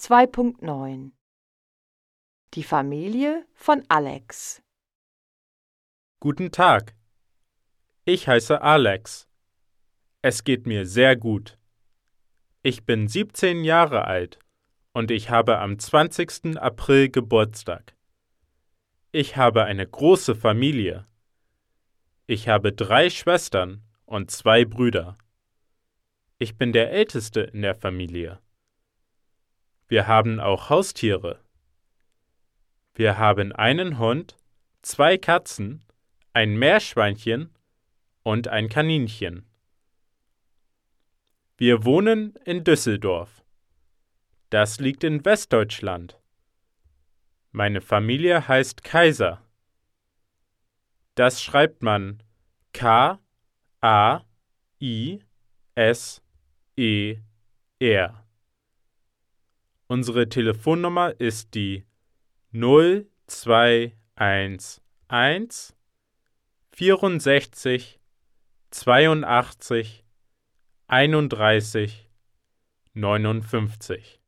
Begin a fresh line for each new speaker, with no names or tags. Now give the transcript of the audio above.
2.9 Die Familie von Alex
Guten Tag. Ich heiße Alex. Es geht mir sehr gut. Ich bin 17 Jahre alt und ich habe am 20. April Geburtstag. Ich habe eine große Familie. Ich habe drei Schwestern und zwei Brüder. Ich bin der Älteste in der Familie. Wir haben auch Haustiere. Wir haben einen Hund, zwei Katzen, ein Meerschweinchen und ein Kaninchen. Wir wohnen in Düsseldorf. Das liegt in Westdeutschland. Meine Familie heißt Kaiser. Das schreibt man K A I S E R. Unsere Telefonnummer ist die 0211 64 82 31 59.